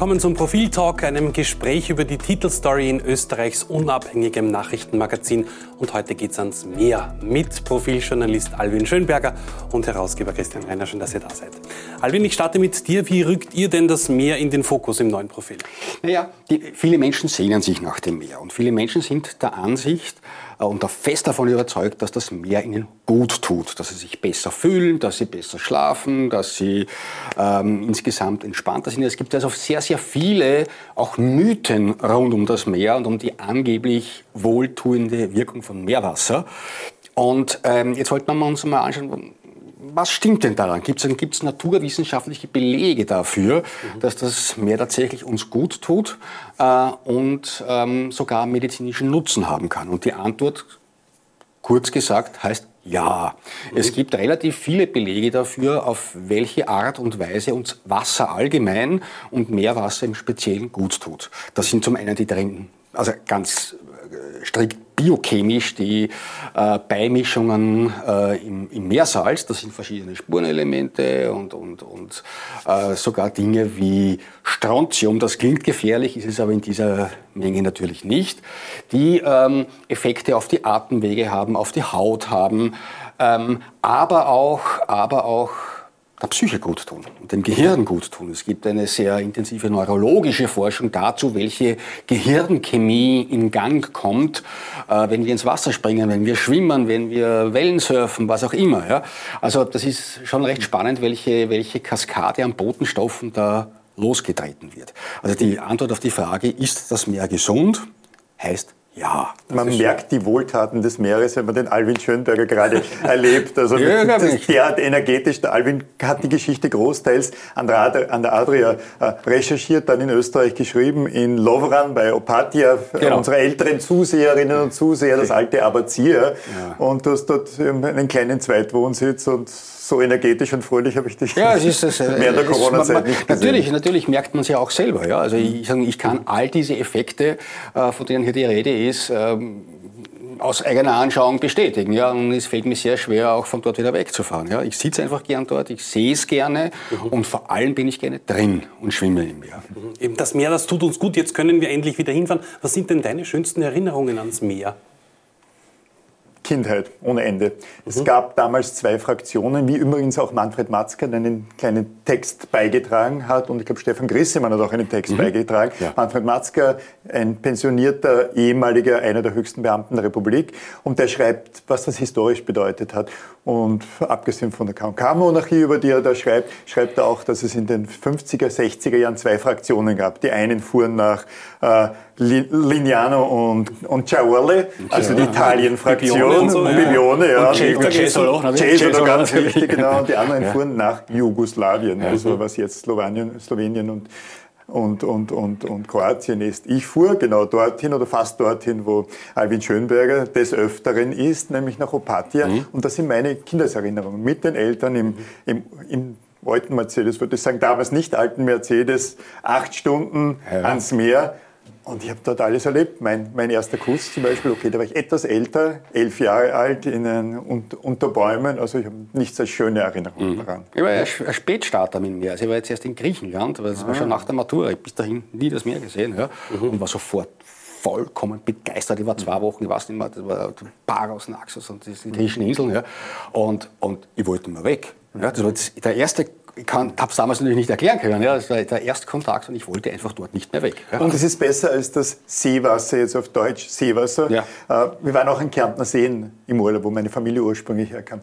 willkommen zum Profil-Talk, einem Gespräch über die Titelstory in Österreichs unabhängigem Nachrichtenmagazin. Und heute geht's ans Meer mit Profiljournalist Alwin Schönberger und Herausgeber Christian Reiner. Schön, dass ihr da seid. Alwin, ich starte mit dir. Wie rückt ihr denn das Meer in den Fokus im neuen Profil? Naja, die, viele Menschen sehnen sich nach dem Meer. Und viele Menschen sind der Ansicht, und auch fest davon überzeugt, dass das Meer ihnen gut tut, dass sie sich besser fühlen, dass sie besser schlafen, dass sie ähm, insgesamt entspannter sind. Es gibt also sehr, sehr viele auch Mythen rund um das Meer und um die angeblich wohltuende Wirkung von Meerwasser. Und ähm, jetzt wollten wir uns mal anschauen, was stimmt denn daran? Gibt es naturwissenschaftliche Belege dafür, mhm. dass das Meer tatsächlich uns gut tut äh, und ähm, sogar medizinischen Nutzen haben kann? Und die Antwort, kurz gesagt, heißt ja. Mhm. Es gibt relativ viele Belege dafür, auf welche Art und Weise uns Wasser allgemein und Meerwasser im Speziellen gut tut. Das sind zum einen die drin, also ganz äh, strikt biochemisch die äh, Beimischungen äh, im, im, Meersalz. Das sind verschiedene Spurenelemente und, und, und äh, sogar Dinge wie Strontium. Das klingt gefährlich, ist es aber in dieser Menge natürlich nicht. Die ähm, Effekte auf die Atemwege haben, auf die Haut haben, ähm, aber auch, aber auch der Psyche gut tun und dem Gehirn gut tun. Es gibt eine sehr intensive neurologische Forschung dazu, welche Gehirnchemie in Gang kommt, äh, wenn wir ins Wasser springen, wenn wir schwimmen, wenn wir Wellen surfen, was auch immer. Ja? Also das ist schon recht spannend, welche, welche Kaskade an Botenstoffen da losgetreten wird. Also die Antwort auf die Frage, ist das Meer gesund, heißt ja. Man merkt die Wohltaten des Meeres, wenn man den Alwin Schönberger gerade erlebt. Also ja, das derart energetisch. Der Alwin hat die Geschichte großteils an der, Adria äh, recherchiert, dann in Österreich geschrieben, in Lovran bei Opatia, genau. unsere älteren Zuseherinnen und Zuseher, das alte Abazier. Ja. Und du hast dort einen kleinen Zweitwohnsitz und so energetisch und fröhlich habe ich dich ja, es ist das, während der Corona-Zeit nicht gesehen. Natürlich, natürlich merkt man es ja auch selber. Ja? Also ich, ich kann all diese Effekte, äh, von denen hier die Rede ist, ähm, aus eigener Anschauung bestätigen. Ja? Und es fällt mir sehr schwer, auch von dort wieder wegzufahren. Ja? Ich sitze einfach gern dort, ich sehe es gerne mhm. und vor allem bin ich gerne drin und schwimme im Meer. Mhm. Eben das Meer, das tut uns gut. Jetzt können wir endlich wieder hinfahren. Was sind denn deine schönsten Erinnerungen ans Meer? Kindheit ohne Ende. Mhm. Es gab damals zwei Fraktionen, wie übrigens auch Manfred Matzke einen kleinen Text beigetragen hat und ich glaube Stefan Grissemann hat auch einen Text mhm. beigetragen. Ja. Manfred Matzke, ein pensionierter ehemaliger, einer der höchsten Beamten der Republik und der schreibt, was das historisch bedeutet hat. Und abgesehen von der KK-Monarchie, über die er da schreibt, schreibt er auch, dass es in den 50er, 60er Jahren zwei Fraktionen gab. Die einen fuhren nach äh, Lignano und, und Ciaorle, also die Italien-Fraktion, so, Bibione, ja. Cesolo, Cesolo, ganz wichtig, genau. Und die anderen fuhren nach Jugoslawien, also was jetzt Slowenien, Slowenien und und, und, und, und Kroatien ist. Ich fuhr genau dorthin oder fast dorthin, wo Alvin Schönberger des Öfteren ist, nämlich nach Opatia. Mhm. Und das sind meine Kindeserinnerungen mit den Eltern im, im, im alten Mercedes, würde ich sagen, damals nicht alten Mercedes, acht Stunden ja. ans Meer. Und ich habe dort alles erlebt. Mein, mein erster Kuss zum Beispiel, okay, da war ich etwas älter, elf Jahre alt, in ein, und, unter Bäumen. Also ich habe nichts als schöne Erinnerungen mhm. daran. Ich war ja ein Spätstarter mit mir. Also ich war jetzt erst in Griechenland, aber das ah. war schon nach der Matura. Ich habe bis dahin nie das Meer gesehen ja, mhm. und war sofort vollkommen begeistert. Ich war zwei Wochen, ich weiß nicht mehr, das war Paros, Naxos und die griechischen Inseln. Ja. Und, und ich wollte mal weg. Ja, das war der erste habe es damals natürlich nicht erklären können. Ja. Das war der Erstkontakt und ich wollte einfach dort nicht mehr weg. Ja. Und es ist besser als das Seewasser, jetzt auf Deutsch Seewasser. Ja. Äh, wir waren auch in Kärntner Seen im Urlaub, wo meine Familie ursprünglich herkam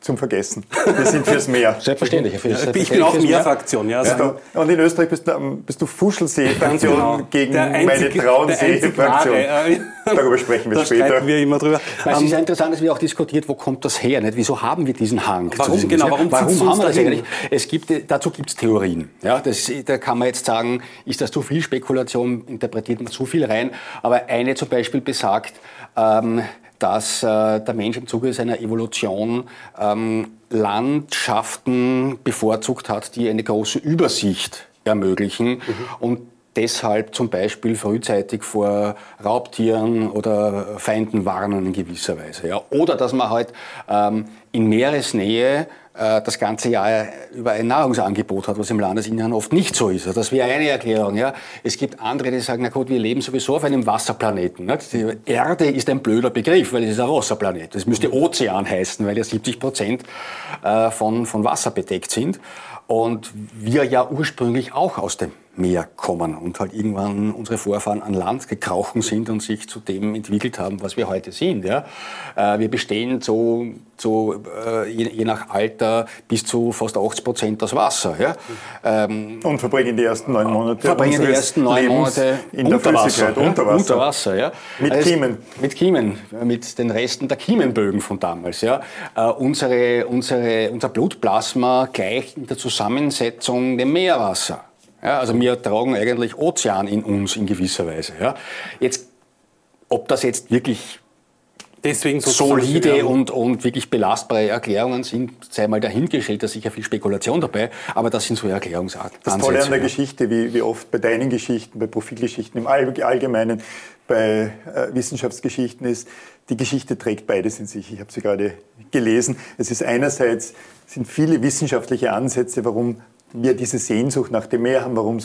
zum Vergessen. Wir sind fürs Meer. Selbstverständlich. Für, ich bin auch Meerfraktion. Ja, ja. Und in Österreich bist du, bist du Fuschelsee-Fraktion genau. gegen meine Traunsee-Fraktion. Darüber sprechen wir da später. wir immer drüber. Es um, ist ja interessant, dass wir auch diskutiert, wo kommt das her? Nicht? Wieso haben wir diesen Hang? Warum, diesem genau, warum, warum haben wir das eigentlich? Es gibt, dazu gibt es Theorien. Ja, das, da kann man jetzt sagen, ist das zu viel Spekulation, interpretiert man zu viel rein. Aber eine zum Beispiel besagt, ähm, dass äh, der Mensch im Zuge seiner Evolution ähm, Landschaften bevorzugt hat, die eine große Übersicht ermöglichen mhm. und deshalb zum Beispiel frühzeitig vor Raubtieren oder Feinden warnen in gewisser Weise. Ja. Oder dass man halt ähm, in Meeresnähe äh, das ganze Jahr über ein Nahrungsangebot hat, was im Landesinneren oft nicht so ist. Also das wäre eine Erklärung. Ja. Es gibt andere, die sagen, na gut, wir leben sowieso auf einem Wasserplaneten. Die Erde ist ein blöder Begriff, weil es ist ein Wasserplanet. Das müsste Ozean heißen, weil ja 70 Prozent äh, von, von Wasser bedeckt sind. Und wir ja ursprünglich auch aus dem Meer kommen und halt irgendwann unsere Vorfahren an Land gekrochen sind und sich zu dem entwickelt haben, was wir heute sind. Ja. Äh, wir bestehen so, so äh, je, je, nach Alter bis zu fast 80 Prozent aus Wasser. Ja. Ähm, und verbringen die ersten neun Monate verbringen die ersten neun Monate in der unter Wasser, ja. unter Wasser. Unter Wasser ja. Mit also Kiemen. Mit Kiemen, mit den Resten der Kiemenbögen von damals. Ja. Äh, unsere, unsere, unser Blutplasma gleicht in der Zusammensetzung dem Meerwasser. Ja, also wir tragen eigentlich Ozean in uns in gewisser Weise. Ja. Jetzt, ob das jetzt wirklich Deswegen solide und, und wirklich belastbare Erklärungen sind, sei mal dahingestellt, da ist sicher viel Spekulation dabei, aber das sind so Erklärungsansätze. Das Tolle an der Geschichte, wie, wie oft bei deinen Geschichten, bei Profilgeschichten im Allgemeinen, bei äh, Wissenschaftsgeschichten ist, die Geschichte trägt beides in sich. Ich habe sie gerade gelesen. Es ist einerseits sind viele wissenschaftliche Ansätze, warum wir diese Sehnsucht nach dem Meer haben, warum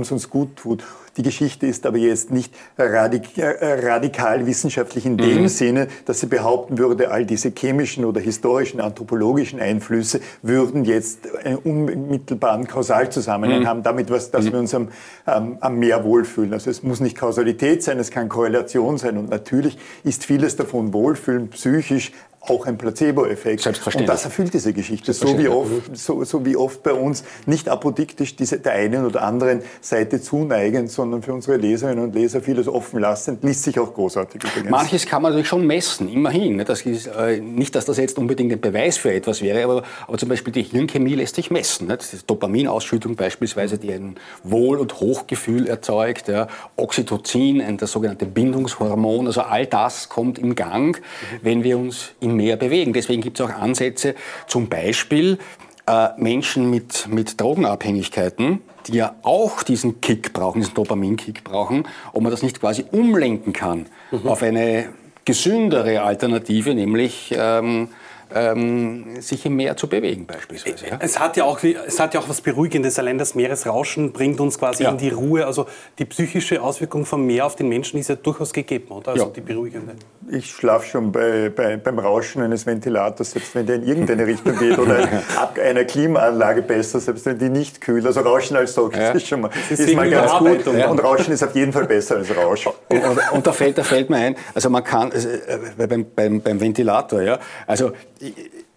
es uns gut tut. Die Geschichte ist aber jetzt nicht radik äh, radikal wissenschaftlich in dem mhm. Sinne, dass sie behaupten würde, all diese chemischen oder historischen, anthropologischen Einflüsse würden jetzt einen unmittelbaren Kausalzusammenhang mhm. haben, damit, was, dass mhm. wir uns am, am, am Meer wohlfühlen. Also es muss nicht Kausalität sein, es kann Korrelation sein und natürlich ist vieles davon Wohlfühlen psychisch auch ein Placebo-Effekt. Selbstverständlich. Und das erfüllt diese Geschichte. So wie oft, so, so wie oft bei uns nicht apodiktisch diese, der einen oder anderen Seite zuneigen, sondern für unsere Leserinnen und Leser vieles offen lassen, liest sich auch großartig übrigens. Manches kann man natürlich schon messen, immerhin. Das ist, äh, nicht, dass das jetzt unbedingt ein Beweis für etwas wäre, aber, aber zum Beispiel die Hirnchemie lässt sich messen. Das ist Dopaminausschüttung beispielsweise, die ein Wohl- und Hochgefühl erzeugt. Ja. Oxytocin, ein, das sogenannte Bindungshormon. Also all das kommt in Gang, wenn wir uns im mehr bewegen. Deswegen gibt es auch Ansätze, zum Beispiel äh, Menschen mit, mit Drogenabhängigkeiten, die ja auch diesen Kick brauchen, diesen Dopamin-Kick brauchen, ob man das nicht quasi umlenken kann mhm. auf eine gesündere Alternative, nämlich ähm, ähm, sich im Meer zu bewegen beispielsweise. Ja? Es, hat ja auch, es hat ja auch was Beruhigendes. Allein das Meeresrauschen bringt uns quasi ja. in die Ruhe. Also die psychische Auswirkung vom Meer auf den Menschen ist ja durchaus gegeben, oder? Also ja. die beruhigende. Ich schlafe schon bei, bei, beim Rauschen eines Ventilators, selbst wenn der in irgendeine Richtung geht oder einer Klimaanlage besser, selbst wenn die nicht kühl. Also Rauschen als solches ja. ist schon mal, ist ist mal ganz gut. Und, und Rauschen ist auf jeden Fall besser als Rausch. Und, und, und da, fällt, da fällt mir ein, also man kann, also, äh, beim, beim, beim Ventilator, ja, also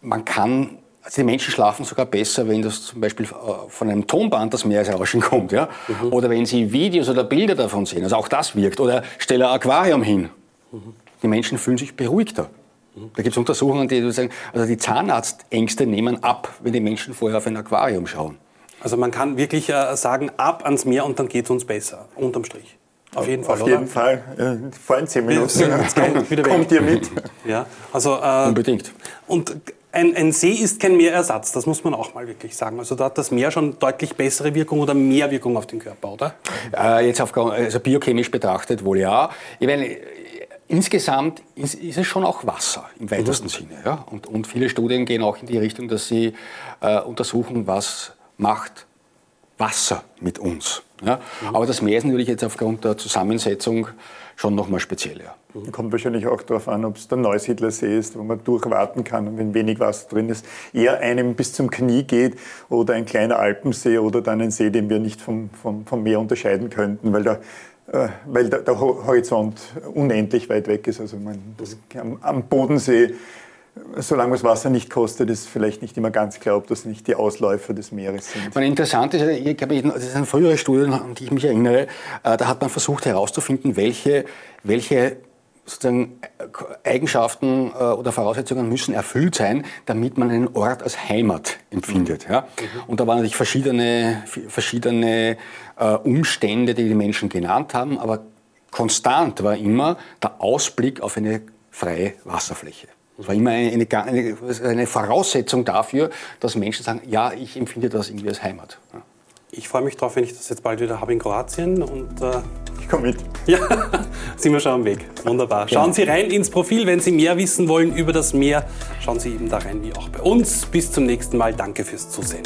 man kann also die Menschen schlafen sogar besser, wenn das zum Beispiel äh, von einem Tonband das Meeresrauschen kommt, ja? Mhm. Oder wenn sie Videos oder Bilder davon sehen. Also auch das wirkt. Oder stelle ein Aquarium hin. Mhm. Die Menschen fühlen sich beruhigter. Da gibt es Untersuchungen, die sagen, also die Zahnarztängste nehmen ab, wenn die Menschen vorher auf ein Aquarium schauen. Also man kann wirklich äh, sagen, ab ans Meer und dann geht es uns besser, unterm Strich. Auf jeden Fall. Auf jeden Fall. Äh, vor zehn Minuten. kommt, kommt ihr mit. Ja, also, äh, Unbedingt. Und ein, ein, See ist kein Meerersatz, das muss man auch mal wirklich sagen. Also da hat das Meer schon deutlich bessere Wirkung oder mehr Wirkung auf den Körper, oder? Äh, jetzt auf, also biochemisch betrachtet wohl ja. Ich meine, insgesamt ist, ist, es schon auch Wasser im weitesten mhm. Sinne. Ja? Und, und, viele Studien gehen auch in die Richtung, dass sie äh, untersuchen, was macht Wasser mit uns. Ja? Mhm. Aber das Meer ist natürlich jetzt aufgrund der Zusammensetzung schon nochmal speziell. Ja. Kommt wahrscheinlich auch darauf an, ob es der Neusiedlersee ist, wo man durchwarten kann und wenn wenig Wasser drin ist, eher einem bis zum Knie geht oder ein kleiner Alpensee oder dann ein See, den wir nicht vom, vom, vom Meer unterscheiden könnten, weil äh, weil der, Horizont unendlich weit weg ist. Also man, das, am, Bodensee solange das Wasser nicht kostet, ist vielleicht nicht immer ganz klar, ob das nicht die Ausläufer des Meeres sind. Man, interessant ist, ich glaube, das eine frühere Studie, an die ich mich erinnere, äh, da hat man versucht herauszufinden, welche, welche sozusagen Eigenschaften äh, oder Voraussetzungen müssen erfüllt sein, damit man einen Ort als Heimat empfindet. Ja? Mhm. Und da waren natürlich verschiedene, verschiedene äh, Umstände, die die Menschen genannt haben, aber konstant war immer der Ausblick auf eine freie Wasserfläche. Das war immer eine, eine, eine, Voraussetzung dafür, dass Menschen sagen, ja, ich empfinde das irgendwie als Heimat. Ich freue mich darauf, wenn ich das jetzt bald wieder habe in Kroatien und äh, Ich komme mit. Ja, sind wir schon am Weg. Wunderbar. Schauen Sie rein ins Profil, wenn Sie mehr wissen wollen über das Meer. Schauen Sie eben da rein, wie auch bei uns. Bis zum nächsten Mal. Danke fürs Zusehen.